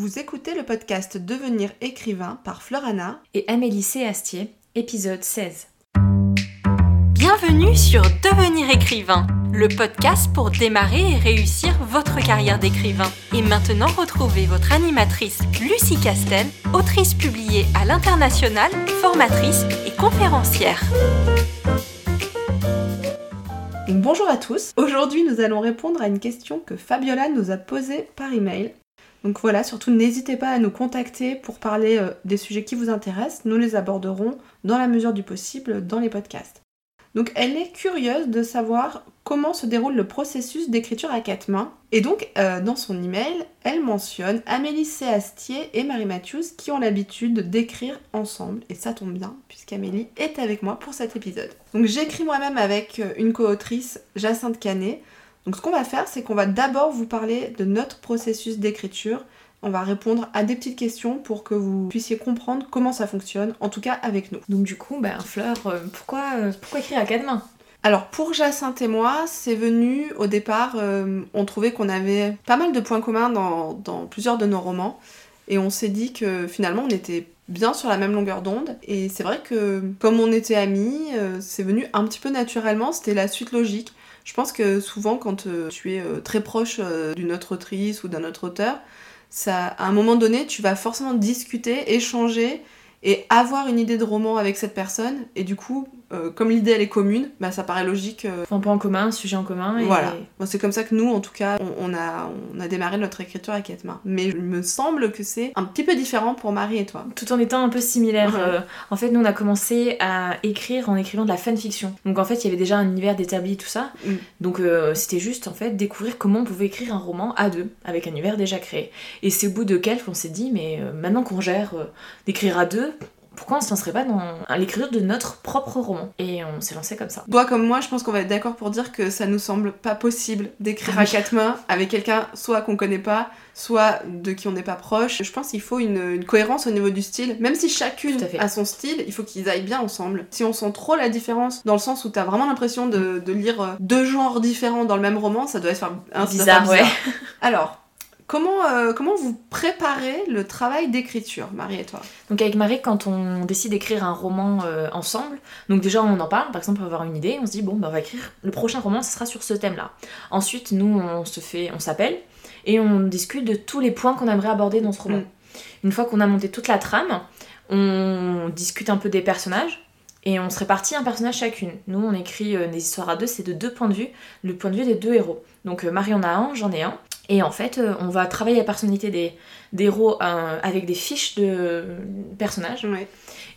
Vous écoutez le podcast Devenir écrivain par Florana et Amélie C. Astier, épisode 16. Bienvenue sur Devenir écrivain, le podcast pour démarrer et réussir votre carrière d'écrivain. Et maintenant, retrouvez votre animatrice Lucie Castel, autrice publiée à l'international, formatrice et conférencière. Bonjour à tous. Aujourd'hui, nous allons répondre à une question que Fabiola nous a posée par email. Donc voilà, surtout n'hésitez pas à nous contacter pour parler euh, des sujets qui vous intéressent. Nous les aborderons dans la mesure du possible dans les podcasts. Donc elle est curieuse de savoir comment se déroule le processus d'écriture à quatre mains. Et donc euh, dans son email, elle mentionne Amélie Séastier et Marie Matthews qui ont l'habitude d'écrire ensemble. Et ça tombe bien puisqu'Amélie est avec moi pour cet épisode. Donc j'écris moi-même avec euh, une co-autrice, Jacinthe Canet. Donc ce qu'on va faire, c'est qu'on va d'abord vous parler de notre processus d'écriture. On va répondre à des petites questions pour que vous puissiez comprendre comment ça fonctionne, en tout cas avec nous. Donc du coup, ben, Fleur, euh, pourquoi, euh, pourquoi écrire à quatre mains? Alors pour Jacinthe et moi, c'est venu au départ, euh, on trouvait qu'on avait pas mal de points communs dans, dans plusieurs de nos romans, et on s'est dit que finalement on était bien sur la même longueur d'onde. Et c'est vrai que comme on était amis, c'est venu un petit peu naturellement, c'était la suite logique. Je pense que souvent, quand euh, tu es euh, très proche euh, d'une autre autrice ou d'un autre auteur, ça, à un moment donné, tu vas forcément discuter, échanger et avoir une idée de roman avec cette personne. Et du coup, euh, comme l'idée elle est commune, bah, ça paraît logique. Euh... Un point en commun, un sujet en commun. Et... Voilà. c'est comme ça que nous, en tout cas, on, a, on a démarré notre écriture à quatre mains. Mais il me semble que c'est un petit peu différent pour Marie et toi. Tout en étant un peu similaire. Euh, en fait, nous, on a commencé à écrire en écrivant de la fanfiction. Donc en fait, il y avait déjà un univers d'établi, tout ça. Mm. Donc euh, c'était juste, en fait, découvrir comment on pouvait écrire un roman à deux, avec un univers déjà créé. Et c'est au bout de quelques qu'on s'est dit, mais maintenant qu'on gère d'écrire à deux, pourquoi on se lancerait pas dans l'écriture de notre propre roman Et on s'est lancé comme ça. Toi comme moi, je pense qu'on va être d'accord pour dire que ça nous semble pas possible d'écrire à quatre mains avec quelqu'un soit qu'on connaît pas, soit de qui on n'est pas proche. Je pense qu'il faut une, cohérence au niveau du style. Même si chacune a son style, il faut qu'ils aillent bien ensemble. Si on sent trop la différence, dans le sens où t'as vraiment l'impression de, lire deux genres différents dans le même roman, ça doit être un bizarre, bizarre. Ouais. Alors, Comment, euh, comment vous préparez le travail d'écriture, Marie et toi? Donc avec Marie, quand on décide d'écrire un roman euh, ensemble, donc déjà on en parle, par exemple, pour avoir une idée, on se dit bon, bah, on va écrire le prochain roman, ce sera sur ce thème-là. Ensuite, nous, on se fait, on s'appelle et on discute de tous les points qu'on aimerait aborder dans ce roman. Mm. Une fois qu'on a monté toute la trame, on discute un peu des personnages. Et on se répartit un personnage chacune. Nous, on écrit euh, des histoires à deux, c'est de deux points de vue, le point de vue des deux héros. Donc Marie en a un, j'en ai un. Et en fait, euh, on va travailler la personnalité des, héros euh, avec des fiches de personnages.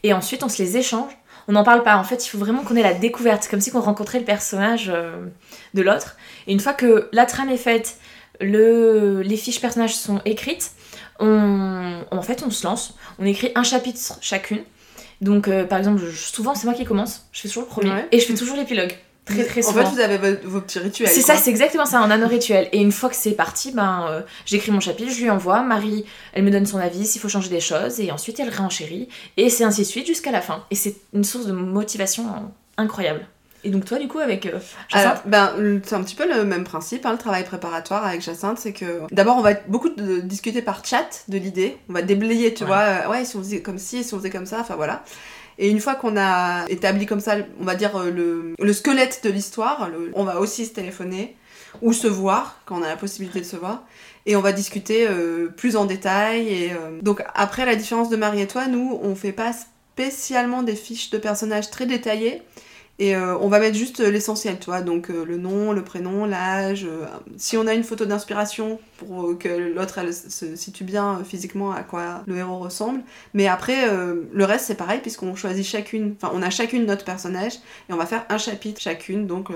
Et ensuite, on se les échange. On n'en parle pas. En fait, il faut vraiment qu'on ait la découverte, comme si on rencontrait le personnage euh, de l'autre. Et une fois que la trame est faite, le, les fiches personnages sont écrites, on, en fait, on se lance. On écrit un chapitre chacune. Donc, par exemple, souvent, c'est moi qui commence. Je fais toujours le premier. Et je fais toujours l'épilogue. Très très souvent. En fait, vous avez vos, petits rituels. C'est ça, c'est exactement ça, un anneau rituel. Et une fois que c'est parti, ben, euh, j'écris mon chapitre, je lui envoie. Marie, elle me donne son avis s'il faut changer des choses, et ensuite elle réenchérit. Et c'est ainsi de suite jusqu'à la fin. Et c'est une source de motivation incroyable. Et donc toi, du coup, avec euh, Jacinthe ben, C'est un petit peu le même principe, hein, le travail préparatoire avec Jacinthe, c'est que d'abord on va beaucoup discuter par chat de l'idée, on va déblayer, tu vois, euh, ouais, si on faisait comme ci, si on faisait comme ça, enfin voilà. Et une fois qu'on a établi comme ça, on va dire, euh, le, squelette de l'histoire, on va aussi se téléphoner ou se voir quand on a la possibilité de se voir. Et on va discuter euh, plus en détail. Et, euh, Donc après, la différence de Marie et toi, nous, on fait pas spécialement des fiches de personnages très détaillées. Et euh, on va mettre juste l'essentiel, toi, donc euh, le nom, le prénom, l'âge. Euh, si on a une photo d'inspiration pour que l'autre se situe bien physiquement à quoi le héros ressemble. Mais après, le reste c'est pareil puisqu'on choisit chacune, enfin on a chacune notre personnage et on va faire un chapitre chacune, donc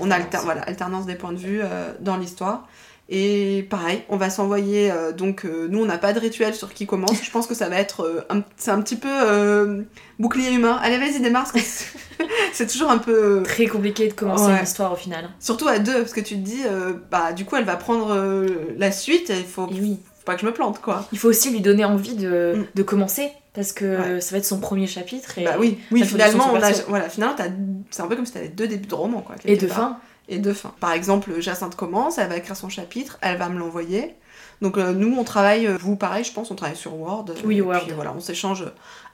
on a voilà, alternance des points de vue dans l'histoire. Et pareil, on va s'envoyer. Euh, donc, euh, nous, on n'a pas de rituel sur qui commence. Je pense que ça va être. Euh, c'est un petit peu bouclier humain. Allez, vas-y, démarre. c'est toujours un peu. Très compliqué de commencer une histoire au final. Surtout à deux, parce que tu te dis, bah, du coup, elle va prendre la suite. Il faut, oui. faut pas que je me plante, quoi. Il faut aussi lui donner envie de, mm. de commencer. Parce que ça va être son premier chapitre. Et bah oui, oui finalement, on a, voilà, finalement c'est un peu comme si t'avais deux débuts de roman. Quoi, et de fin. et de fin. Par exemple, Jacinthe commence, elle va écrire son chapitre, elle va me l'envoyer. Donc euh, nous, on travaille, euh, vous pareil, je pense, on travaille sur Word. Oui, et Word. Puis, voilà, on s'échange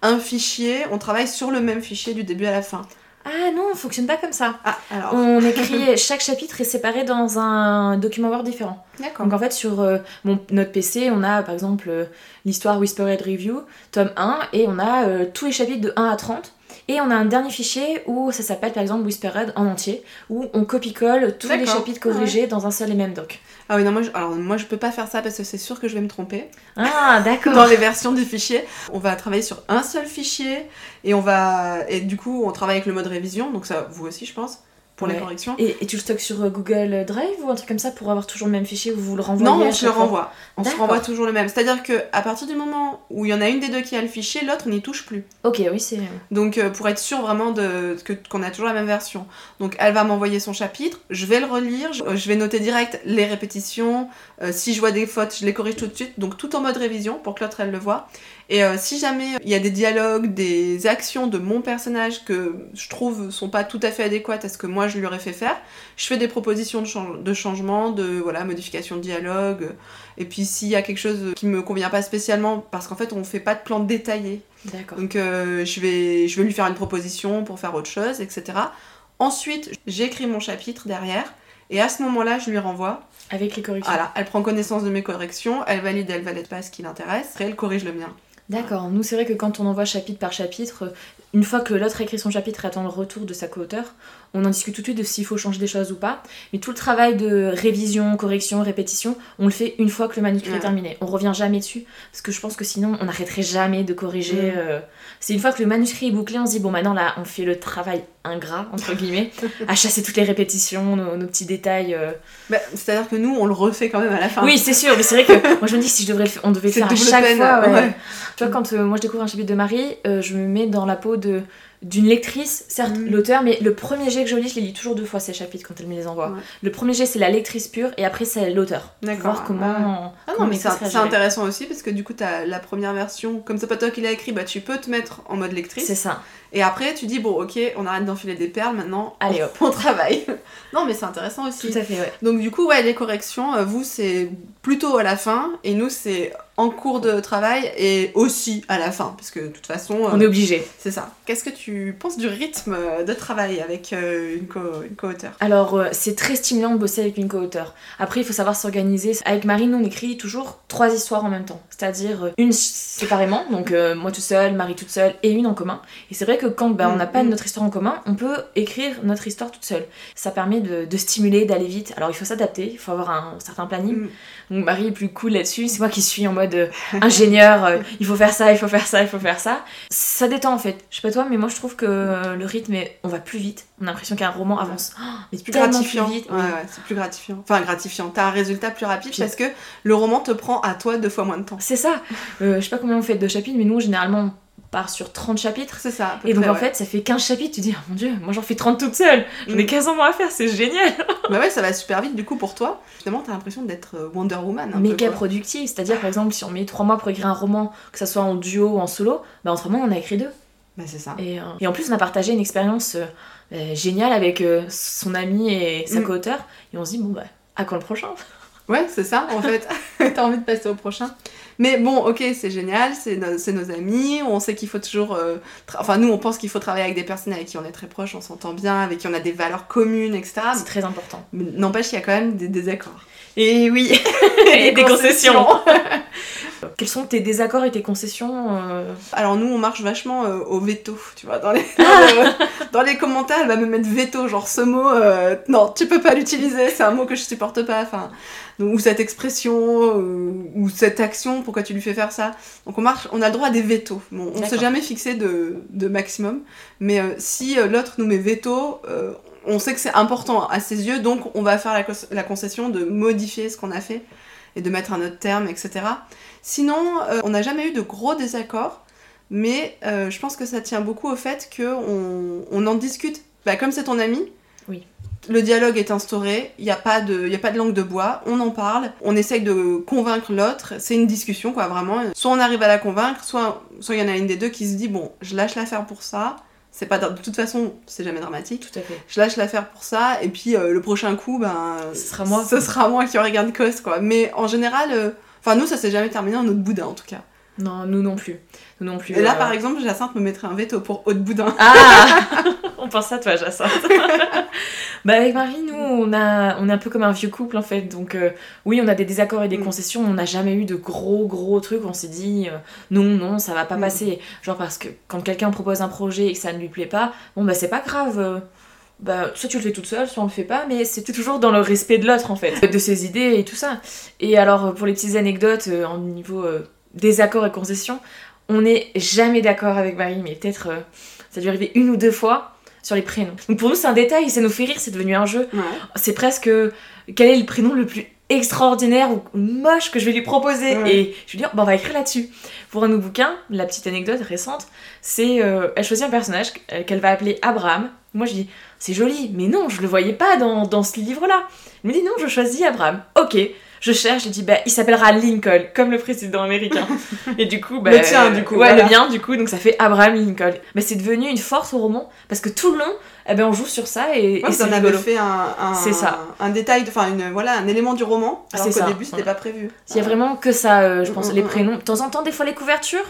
un fichier, on travaille sur le même fichier du début à la fin. Ah non, on fonctionne pas comme ça. Ah, alors. On écrit chaque chapitre est séparé dans un document Word différent. D'accord. Donc en fait sur euh, mon, notre PC, on a par exemple euh, l'histoire Whispered Review, tome 1, et on a euh, tous les chapitres de 1 à 30. Et on a un dernier fichier où ça s'appelle par exemple Whispered en entier, où on copie-colle tous les chapitres corrigés dans un seul et même doc. Ah oui, non, moi je, alors, moi, je peux pas faire ça parce que c'est sûr que je vais me tromper. Ah d'accord. Dans les versions du fichier, on va travailler sur un seul fichier et on va. Et du coup, on travaille avec le mode révision, donc ça, vous aussi, je pense, pour les Ouais. corrections. Et, et tu le stockes sur euh, Google Drive ou un truc comme ça pour avoir toujours le même fichier ou vous le renvoyez Non, on se le renvoie. On se renvoie toujours le même. C'est-à-dire que à partir du moment où il y en a une des deux qui a le fichier, l'autre n'y touche plus. Ok, oui, c'est. Donc euh, pour être sûr vraiment de qu'on a toujours la même version. Donc elle va m'envoyer son chapitre, je vais le relire, je, je vais noter direct les répétitions. euh, si je vois des fautes, je les corrige tout de suite. Donc tout en mode révision pour que l'autre elle le voit. Et euh, si jamais il y a des dialogues, des actions de mon personnage que je trouve sont pas tout à fait adéquates à ce que moi je lui aurais fait faire, je fais des propositions de, chan- de changement, de voilà modification de dialogue. Et puis s'il y a quelque chose qui me convient pas spécialement, parce qu'en fait on fait pas de plan détaillé. D'accord. Donc euh, je, vais, je vais lui faire une proposition pour faire autre chose, etc. Ensuite, j'écris mon chapitre derrière, et à ce moment-là, je lui renvoie. Avec les corrections. Voilà, elle prend connaissance de mes corrections, elle valide, elle valide pas ce qui l'intéresse, après elle corrige le mien. D'accord. Nous, c'est vrai que quand on envoie chapitre par chapitre, une fois que l'autre a écrit son chapitre et attend le retour de sa co-auteur, on en discute tout de suite de s'il faut changer des choses ou pas. Mais tout le travail de révision, correction, répétition, on le fait une fois que le manuscrit Ouais. est terminé. On revient jamais dessus, parce que je pense que sinon, on n'arrêterait jamais de corriger. Mm. euh, C'est une fois que le manuscrit est bouclé, on se dit, bon, maintenant là, on fait le travail ingrat, entre guillemets, à chasser toutes les répétitions, nos, nos petits détails. euh. Bah, C'est-à-dire que nous, on le refait quand même à la fin. Oui, c'est sûr, mais c'est vrai que moi je me dis si je devrais le faire, on devait le faire à chaque peine, fois. ouais. ouais. Tu vois, quand euh, moi je découvre un chapitre de Marie, je me mets dans la peau de d'une lectrice, certes Mm. l'auteur, mais le premier jet que je lis, je les lis toujours deux fois ces chapitres quand elle me les envoie. Ouais. Le premier jet c'est la lectrice pure et après c'est l'auteur. D'accord, Voir comment. Ah comment non, mais c'est c'est intéressant aussi parce que du coup, t'as la première version, comme c'est pas toi qui l'as écrit, bah tu peux te mettre en mode C'est lectrice. ça. Et après, tu dis, bon, ok, on arrête d'enfiler des perles maintenant, Allez, on, hop. on travaille. non, mais c'est intéressant aussi. Tout à fait, ouais. Donc du coup, ouais, les corrections, euh, vous, c'est plutôt à la fin, et nous, c'est en cours de travail, et aussi à la fin, parce que de toute façon, euh, On est obligé. c'est ça. Qu'est-ce que tu penses du rythme de travail avec euh, une co- une co-auteure Alors, euh, c'est très stimulant de bosser avec une co-auteur. Après, il faut savoir s'organiser. Avec Marie, nous, on écrit toujours trois histoires en même temps. C'est-à-dire euh, une séparément, donc euh, moi toute seule, Marie toute seule, et une en commun. Et c'est vrai que quand bah, on n'a pas Mhm. notre histoire en commun, on peut écrire notre histoire toute seule. Ça permet de, de stimuler, d'aller vite. Alors, il faut s'adapter, il faut avoir un certain planning. Mm. Donc, Marie est plus cool là-dessus. C'est moi qui suis en mode euh, ingénieur, euh, il faut faire ça, il faut faire ça, il faut faire ça. Ça détend en fait. Je sais pas toi, mais moi je trouve que euh, le rythme, est... on va plus vite. On a l'impression qu'un roman avance. Oh, mais Plus gratifiant. plus vite. Ouais, ouais, c'est plus gratifiant. Enfin, gratifiant. T'as un résultat plus rapide Puis- parce que le roman te prend à toi deux fois moins de temps. C'est ça. Euh, je sais pas combien on fait de chapitres, mais nous, généralement, on part sur 30 chapitres. C'est ça. à peu Et donc, près, en ouais. fait, ça fait 15 chapitres. Tu dis, oh mon dieu, moi j'en fais 30 toute seule. J'en ai Mm. 15 ans à faire, c'est génial. Bah ouais, ça va super vite du coup pour toi. Finalement, t'as l'impression d'être euh, Wonder Woman. Un Méga peu, productive. C'est-à-dire, par exemple, si on met 3 mois pour écrire un roman, que ça soit en duo ou en solo, bah en 3 mois, on a écrit deux. Bah c'est ça. Et, euh, et en plus, on a partagé une expérience euh, euh, géniale avec son ami et sa Mm. co-auteur. Et on se dit, bon, bah, à quand le prochain? Ouais, c'est ça, en fait. T'as envie de passer au prochain? Mais bon, ok, c'est génial, c'est no- nos amis, on sait qu'il faut toujours... euh, Enfin, nous, on pense qu'il faut travailler avec des personnes avec qui on est très proche, on s'entend bien, avec qui on a des valeurs communes, etc. C'est très important. N'empêche qu'il y a quand même des désaccords. Et oui, Et des concessions. Quels sont tes désaccords et tes concessions euh, Alors nous, on marche vachement euh, au veto, tu vois. Dans les, dans, le- dans les commentaires, elle va me mettre veto, genre ce mot, euh, non, tu peux pas l'utiliser, c'est un mot que je supporte pas. Enfin, ou cette expression, ou cette action, pourquoi tu lui fais faire ça? Donc on marche, on a le droit à des vétos. Bon, on s'est D'accord. jamais fixé de, de maximum, mais si l'autre nous met veto, on sait que c'est important à ses yeux, donc on va faire la, la concession de modifier ce qu'on a fait et de mettre un autre terme, etc. Sinon, euh, on n'a jamais eu de gros désaccords, mais euh, je pense que ça tient beaucoup au fait qu'on on en discute. Bah, comme c'est ton ami, Oui. le dialogue est instauré, il n'y a, pas de- y a pas de langue de bois, on en parle, on essaye de convaincre l'autre, c'est une discussion, quoi, vraiment. Soit on arrive à la convaincre, soit soit il y en a une des deux qui se dit, bon, je lâche l'affaire pour ça, c'est pas de toute façon, c'est jamais dramatique. Tout à fait. Je lâche l'affaire pour ça, et puis euh, le prochain coup, ben. Ce sera moi. Ce sera moi qui aurai gain de cause, quoi. Mais en général, euh, enfin, nous, ça s'est jamais terminé en autre boudin, en tout cas. Non, nous non plus. Nous non plus. Et là, euh, par exemple, Jacinthe me mettrait un veto pour haute boudin. Ah On pense à toi, Jacinthe. bah avec Marie, nous, on, a, on est un peu comme un vieux couple en fait. Donc euh, oui, on a des désaccords et des Mm. concessions. On n'a jamais eu de gros gros trucs. On s'est dit euh, non, non, ça va pas Mm. passer. Genre parce que quand quelqu'un propose un projet et que ça ne lui plaît pas, bon bah c'est pas grave. Euh, Bah, soit tu le fais toute seule, soit on le fait pas, mais c'est toujours dans le respect de l'autre en fait, de ses idées et tout ça. Et alors, euh, pour les petites anecdotes euh, en niveau euh, désaccord et concession, on n'est jamais d'accord avec Marie, mais peut-être euh, ça a dû arriver une ou deux fois sur les prénoms. Donc pour nous, c'est un détail, ça nous fait rire, c'est devenu un jeu. Ouais. C'est presque quel est le prénom le plus extraordinaire ou moche que je vais lui proposer? Ouais. Et je lui dis, bah, on va écrire là-dessus. Pour un nos bouquins, la petite anecdote récente, c'est euh, elle choisit un personnage euh, qu'elle va appeler Abraham. Moi je dis, c'est joli, mais non, je le voyais pas dans, dans ce livre-là. Elle me dit, non, je choisis Abraham. Ok. Je cherche, je dis, bah, il s'appellera Lincoln, comme le président américain. Et du coup, bah. Le tien, du coup, Ouais, voilà. le mien, du coup, donc ça fait Abraham Lincoln. Mais c'est devenu une force au roman, parce que tout le long, eh ben, on joue sur ça et, Ouais, et rigolo. fait un, un, ça. un détail, enfin, une, voilà, un élément du roman, alors C'est qu'au début, c'était Voilà. pas prévu. Il y a vraiment que ça, euh, je pense, Mm, les mm, mm. prénoms. De temps en temps, des fois, les couvertures.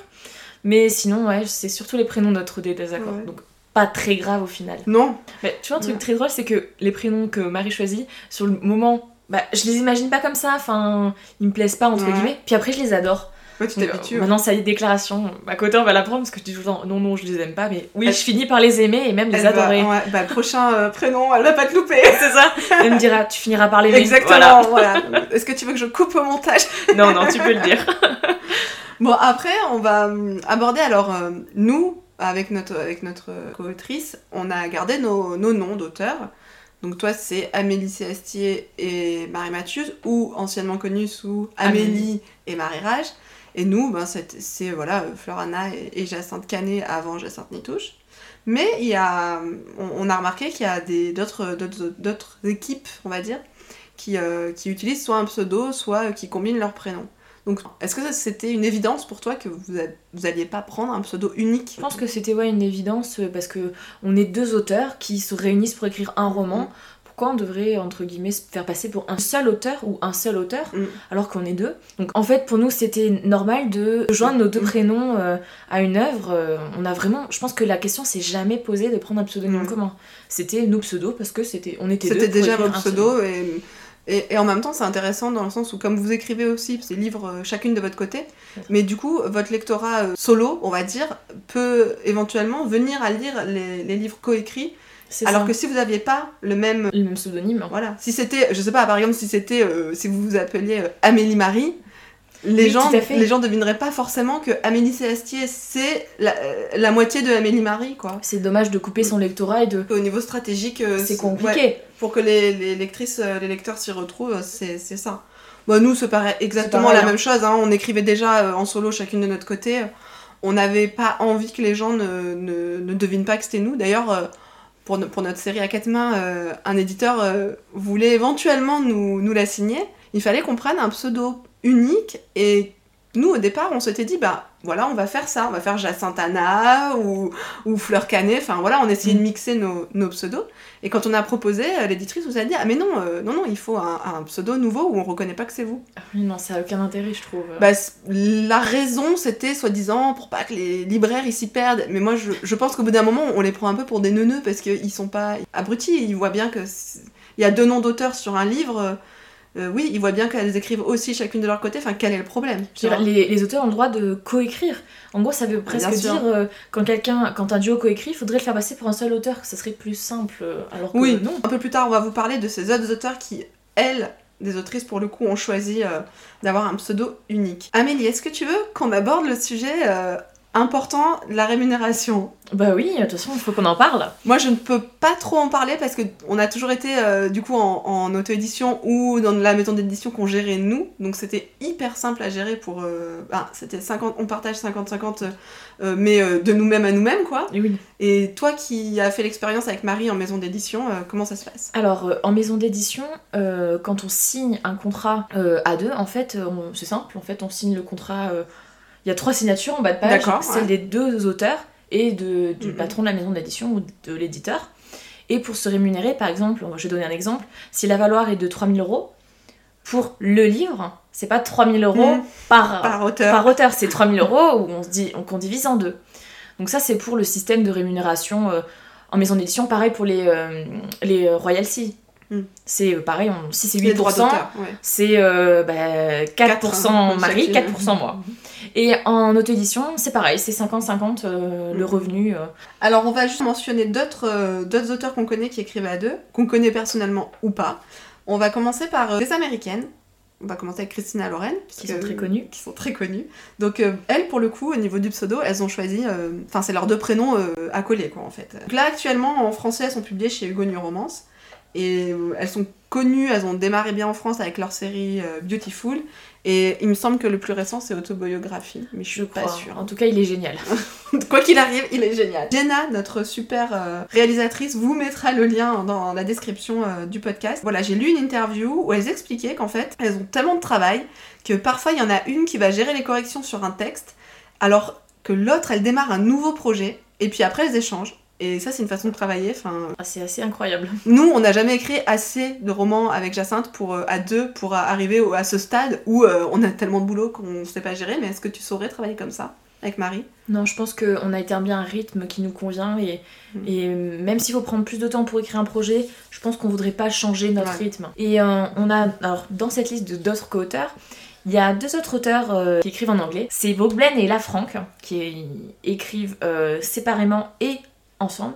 Mais sinon, ouais, c'est surtout les prénoms notre des désaccords. Ouais. Donc, pas très grave au final. Non, Mais tu vois, un truc très drôle, c'est que les prénoms que Marie choisit, sur le moment, bah, je les imagine pas comme ça. Enfin, ils me plaisent pas, entre Ouais. guillemets. Puis après, je les adore. ouais, tu t'habitues. maintenant, ça y est, déclaration. À côté, on va la prendre parce que je dis tout le temps, non, non, je les aime pas. Mais oui, Elle- je finis par les aimer et même les Elle va- adorer. ouais, bah, le prochain euh, prénom, elle va pas te louper. C'est ça. Elle me dira, tu finiras par l'aimer. Exactement, voilà. Est-ce que tu veux que je coupe au montage? Voilà. Non, non, tu peux le dire. Bon, après, on va hum, aborder, alors, euh, nous, avec notre, avec notre co-autrice, on a gardé nos, nos noms d'auteurs. Donc toi, c'est Amélie Céastier et Marie Mathieu, ou anciennement connues sous Amélie, Amélie. et Marie Rage. Et nous, ben, c'est, voilà, Florana et, et Jacinthe Canet avant Jacinthe Nitouche. Mais il y a, on, on a remarqué qu'il y a d'autres équipes, on va dire, qui, euh, qui utilisent soit un pseudo, soit euh, qui combinent leurs prénoms. Donc, est-ce que c'était une évidence pour toi que vous, a- vous alliez pas prendre un pseudo unique? Je pense que c'était ouais, une évidence euh, parce que on est deux auteurs qui se réunissent pour écrire un roman. Pourquoi on devrait, entre guillemets, se faire passer pour un seul auteur ou un seul auteur Mm. alors qu'on est deux? Donc en fait, pour nous, c'était normal de joindre nos deux Mm. prénoms euh, à une œuvre. Euh, on a vraiment, je pense que la question s'est jamais posée de prendre un pseudonyme Mm. commun. C'était nos pseudos parce que c'était, on était deux. C'était déjà un pseudos et, et, et en même temps c'est intéressant dans le sens où comme vous écrivez aussi ces livres euh, chacune de votre côté, mais du coup votre lectorat euh, solo, on va dire, peut éventuellement venir à lire les, les livres coécrits, alors ça. que si vous n'aviez pas le même... le même pseudonyme. Voilà, si c'était, je sais pas, par exemple si c'était, euh, si vous vous appeliez euh, Amélie Marie, les, Oui, gens, les gens devineraient pas forcément que Amélie Céastier c'est la, euh, la moitié de Amélie Marie quoi. C'est dommage de couper son lectorat et de. Au niveau stratégique, euh, C'est ouais, compliqué. pour que les, les lectrices, euh, les lecteurs s'y retrouvent, c'est ça. Bon, nous, c'est pareil, exactement la hein. même chose. hein. On écrivait déjà en solo chacune de notre côté. On n'avait pas envie que les gens ne, ne, ne devinent pas que c'était nous. D'ailleurs, pour, pour notre série à quatre mains, un éditeur voulait éventuellement nous, nous la signer. Il fallait qu'on prenne un pseudo unique. Et nous, au départ, on s'était dit, bah voilà, on va faire ça. On va faire Jacinthe Anna ou, ou Fleur Canet. Enfin voilà, on essayait de mixer nos, nos pseudos. Et quand on a proposé, euh, l'éditrice nous a dit, ah mais non, euh, non, non, il faut un, un pseudo nouveau où on reconnaît pas que c'est vous. Ah oui, non, ça a aucun intérêt, je trouve. Bah, la raison, c'était soi-disant pour pas que les libraires ils s'y perdent. Mais moi, je, je pense qu'au bout d'un moment, on les prend un peu pour des neuneux parce qu'ils sont pas abrutis. Ils voient bien que il y a deux noms d'auteurs sur un livre. Euh, oui, ils voient bien qu'elles écrivent aussi chacune de leur côté. Enfin, quel est le problème les, les auteurs ont le droit de coécrire. En gros, ça veut presque dire euh, quand quelqu'un, quand un duo coécrit, il faudrait le faire passer pour un seul auteur, que ça serait plus simple. euh, Alors que Oui, non. Un peu plus tard, on va vous parler de ces autres auteurs qui, elles, des autrices pour le coup, ont choisi euh, d'avoir un pseudo unique. Amélie, est-ce que tu veux qu'on aborde le sujet euh, important la rémunération Bah oui, de toute façon, il faut qu'on en parle. Moi, je ne peux pas trop en parler parce que on a toujours été euh, du coup en, en auto-édition ou dans la maison d'édition qu'on gérait nous, donc c'était hyper simple à gérer pour. euh, bah, c'était 50, on partage 50-50, euh, mais euh, de nous-mêmes à nous-mêmes quoi. Et oui. Et toi qui as fait l'expérience avec Marie en maison d'édition, comment ça se passe? Alors, en maison d'édition, quand on signe un contrat à deux, en fait, c'est simple. En fait, on signe le contrat. Il y a trois signatures en bas de page, celle ouais. des deux auteurs et de, du Mhm. patron de la maison d'édition ou de l'éditeur. Et pour se rémunérer, par exemple, je vais donner un exemple, si la valeur est de 3000 euros, pour le livre, c'est pas 3000 euros Mhm. par, Par auteur. par auteur, c'est 3000 euros où on se dit, qu'on divise en deux. Donc ça, c'est pour le système de rémunération euh, en maison d'édition. Pareil pour les, euh, les euh, royalties. Mm. C'est euh, pareil, on- si c'est Les droits 8%, d'auteur. Ouais. c'est euh, bah, 4% Quatre, Marie, chacune. 4% moi. Et en auto-édition, c'est pareil, c'est 50-50 euh, le Mm. revenu. euh. Alors, on va juste mentionner d'autres euh, d'autres auteurs qu'on connaît qui écrivent à deux, qu'on connaît personnellement ou pas. On va commencer par des américaines. On va commencer avec Christina Loren. Qui sont très connues. Qui sont très connues. Donc, elles, pour le coup, au niveau du pseudo, elles ont choisi. Enfin, c'est leurs deux prénoms euh, accolés, quoi, en fait. Donc là, actuellement, en français, elles sont publiées chez Hugo New Romance. Et elles sont connues, elles ont démarré bien en France avec leur série Beautiful. Et il me semble que le plus récent, c'est Autobiographie. Mais je suis Je pas crois. sûre. En tout cas, il est génial. Quoi qu'il arrive, il est génial. Jenna, notre super euh, réalisatrice, vous mettra le lien dans la description euh, du podcast. Voilà, j'ai lu une interview où elles expliquaient qu'en fait, elles ont tellement de travail que parfois il y en a une qui va gérer les corrections sur un texte, alors que l'autre, elle démarre un nouveau projet, et puis après, elles échangent. Et ça, c'est une façon de travailler. Enfin, Ah, c'est assez incroyable. nous, on n'a jamais écrit assez de romans avec Jacinthe pour, euh, à deux pour euh, arriver au- à ce stade où euh, on a tellement de boulot qu'on ne sait pas gérer. Mais est-ce que tu saurais travailler comme ça avec Marie? Non, je pense qu'on a établi un rythme qui nous convient et, Mm. et même s'il faut prendre plus de temps pour écrire un projet, je pense qu'on voudrait pas changer notre Ouais. rythme. Et euh, on a, alors dans cette liste d'autres co-auteurs, il y a deux autres auteurs euh, qui écrivent en anglais. C'est Blaine et La Franck qui écrivent euh, séparément et ensemble.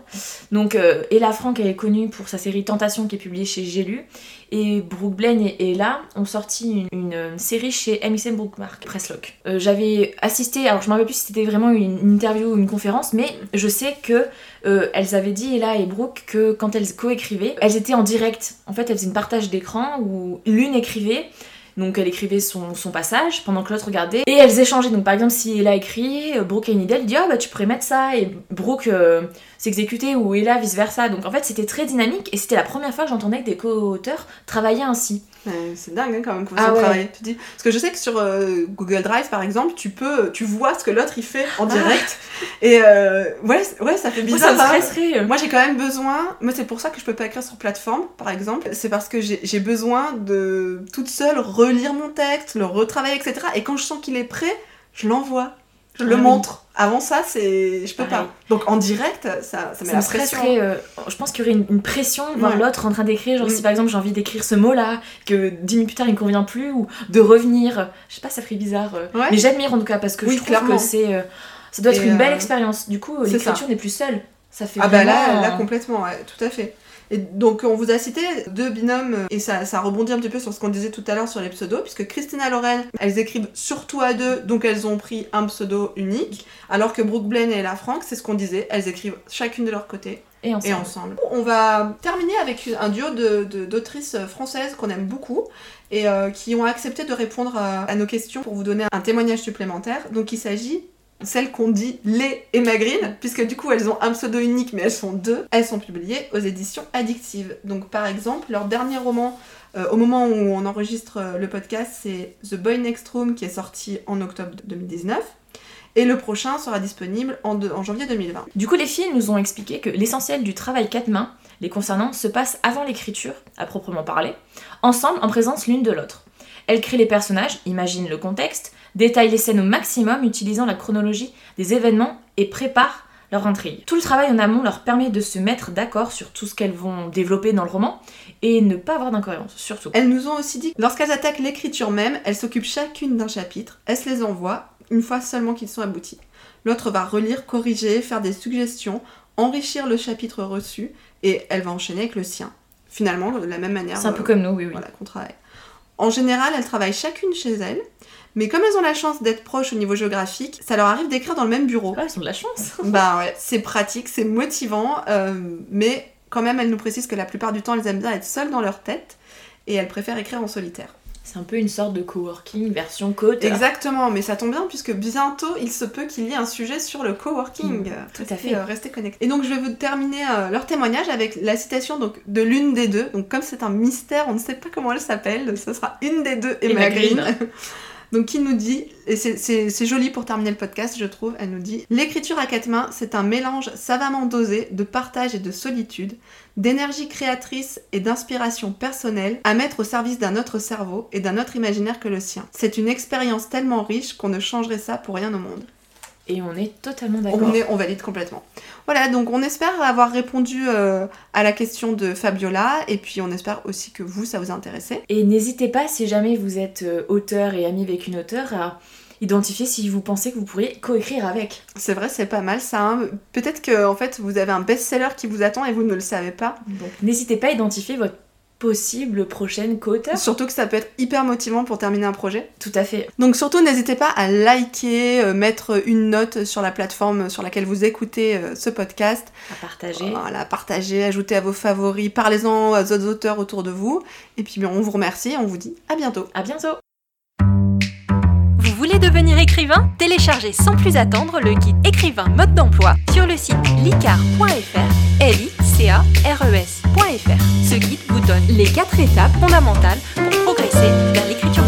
Donc euh, Ella Frank elle est connue pour sa série Tentation qui est publiée chez J'ai lu et Brooke Blaine et Ella ont sorti une, une série chez MSM Bookmark Presslock. Euh, J'avais assisté, alors je me rappelle plus si c'était vraiment une, une interview ou une conférence, mais je sais que euh, elles avaient dit Ella et Brooke que quand elles coécrivaient, elles étaient en direct. En fait, elles faisaient une partage d'écran où l'une écrivait donc elle écrivait son, passage pendant que l'autre regardait et elles échangeaient. Donc par exemple si Ella écrit, euh, Brooke a une idée, elle dit ah bah tu pourrais mettre ça et Brooke euh, s'exécutait ou Ella vice versa. Donc en fait c'était très dynamique et c'était la première fois que j'entendais que des co-auteurs travaillaient ainsi. C'est dingue hein, quand même qu'on Ah ouais. travailler. Tu dis... Parce que je sais que sur euh, Google Drive par exemple, tu peux, tu vois ce que l'autre il fait en direct. Et euh, ouais, ça fait Moi bizarre. ça hein. euh. Moi j'ai quand même besoin, moi c'est pour ça que je peux pas écrire sur plateforme par exemple, c'est parce que j'ai besoin de toute seule relire mon texte, le retravailler, etc. Et quand je sens qu'il est prêt, je l'envoie, je le Ah oui. montre. Avant ça, c'est. Je peux Pareil. pas. Donc en direct, ça, ça met Ça la me pression. stresserait. euh, je pense qu'il y aurait une, une pression de voir Ouais. l'autre en train d'écrire. Genre Mm. si par exemple j'ai envie d'écrire ce mot-là, que dix minutes plus tard il me convient plus, ou de revenir. Je sais pas, ça ferait bizarre. euh. Ouais. Mais j'admire en tout cas parce que Oui, je trouve clairement. que c'est. euh, ça doit être Et, une belle euh, expérience. Du coup, l'écriture n'est plus seule. Ça fait Ah bah là, là complètement, ouais, tout à fait. Et donc on vous a cité deux binômes et ça, ça rebondit un petit peu sur ce qu'on disait tout à l'heure sur les pseudos, puisque Christina Loren, elles écrivent surtout à deux, donc elles ont pris un pseudo unique, alors que Brooke Blaine et Ella Frank, c'est ce qu'on disait, elles écrivent chacune de leur côté Et ensemble. et ensemble. On va terminer avec un duo de- de- d'autrices françaises qu'on aime beaucoup et euh, qui ont accepté de répondre à, à nos questions pour vous donner un témoignage supplémentaire. Donc il s'agit celles qu'on dit les et Magrine, puisque du coup elles ont un pseudo unique mais elles sont deux. Elles sont publiées aux éditions addictives. Donc par exemple, leur dernier roman, euh, au moment où on enregistre euh, le podcast, c'est The Boy Next Room qui est sorti en octobre 2019. Et le prochain sera disponible en, en janvier 2020. Du coup, les filles nous ont expliqué que l'essentiel du travail quatre mains, les concernant, se passe avant l'écriture, à proprement parler, ensemble en présence l'une de l'autre. Elles créent les personnages, imaginent le contexte, détaillent les scènes au maximum, utilisant la chronologie des événements et préparent leur intrigue. Tout le travail en amont leur permet de se mettre d'accord sur tout ce qu'elles vont développer dans le roman et ne pas avoir d'incohérence, surtout. Elles nous ont aussi dit que lorsqu'elles attaquent l'écriture même, elles s'occupent chacune d'un chapitre, elles se les envoient une fois seulement qu'ils sont aboutis. L'autre va relire, corriger, faire des suggestions, enrichir le chapitre reçu et elle va enchaîner avec le sien. Finalement, de la même manière C'est un peu euh, comme nous, oui, oui. voilà, qu'on travaille. En général, elles travaillent chacune chez elles, mais comme elles ont la chance d'être proches au niveau géographique, ça leur arrive d'écrire dans le même bureau. Ah, elles ont de la chance. Bah ouais, c'est pratique, c'est motivant, euh, mais quand même, elles nous précisent que la plupart du temps, elles aiment bien être seules dans leur tête et elles préfèrent écrire en solitaire. C'est un peu une sorte de coworking version côte. Exactement, mais ça tombe bien puisque bientôt il se peut qu'il y ait un sujet sur le coworking. Mm, tout à fait. euh, restez connectés. Et donc je vais vous terminer euh, leur témoignage avec la citation donc, de l'une des deux. Donc comme c'est un mystère, on ne sait pas comment elle s'appelle, ce sera une des deux Magrine. Magrine. Donc qui nous dit, et c'est- joli pour terminer le podcast, je trouve, elle nous dit L'écriture à quatre mains, c'est un mélange savamment dosé de partage et de solitude, d'énergie créatrice et d'inspiration personnelle à mettre au service d'un autre cerveau et d'un autre imaginaire que le sien. C'est une expérience tellement riche qu'on ne changerait ça pour rien au monde. Et on est totalement d'accord. On, est- on valide complètement. Voilà, donc on espère avoir répondu euh, à la question de Fabiola, et puis on espère aussi que vous, ça vous a intéressé. Et n'hésitez pas, si jamais vous êtes euh, auteur et ami avec une auteure, à identifier si vous pensez que vous pourriez coécrire avec. C'est vrai, c'est pas mal ça. hein. Peut-être que en fait, vous avez un best-seller qui vous attend et vous ne le savez pas. Donc n'hésitez pas à identifier votre possible prochaine co-auteur. Surtout que ça peut être hyper motivant pour terminer un projet. Tout à fait. Donc surtout, n'hésitez pas à liker, euh, mettre une note sur la plateforme sur laquelle vous écoutez euh, ce podcast. À partager. Voilà, partagez, ajoutez à vos favoris, parlez-en aux autres auteurs autour de vous. Et puis, bien, on vous remercie et on vous dit à bientôt. À bientôt. Devenir écrivain Téléchargez sans plus attendre le guide écrivain mode d'emploi sur le site licar.fr, l i c a e. Ce guide vous donne les quatre étapes fondamentales pour progresser vers l'écriture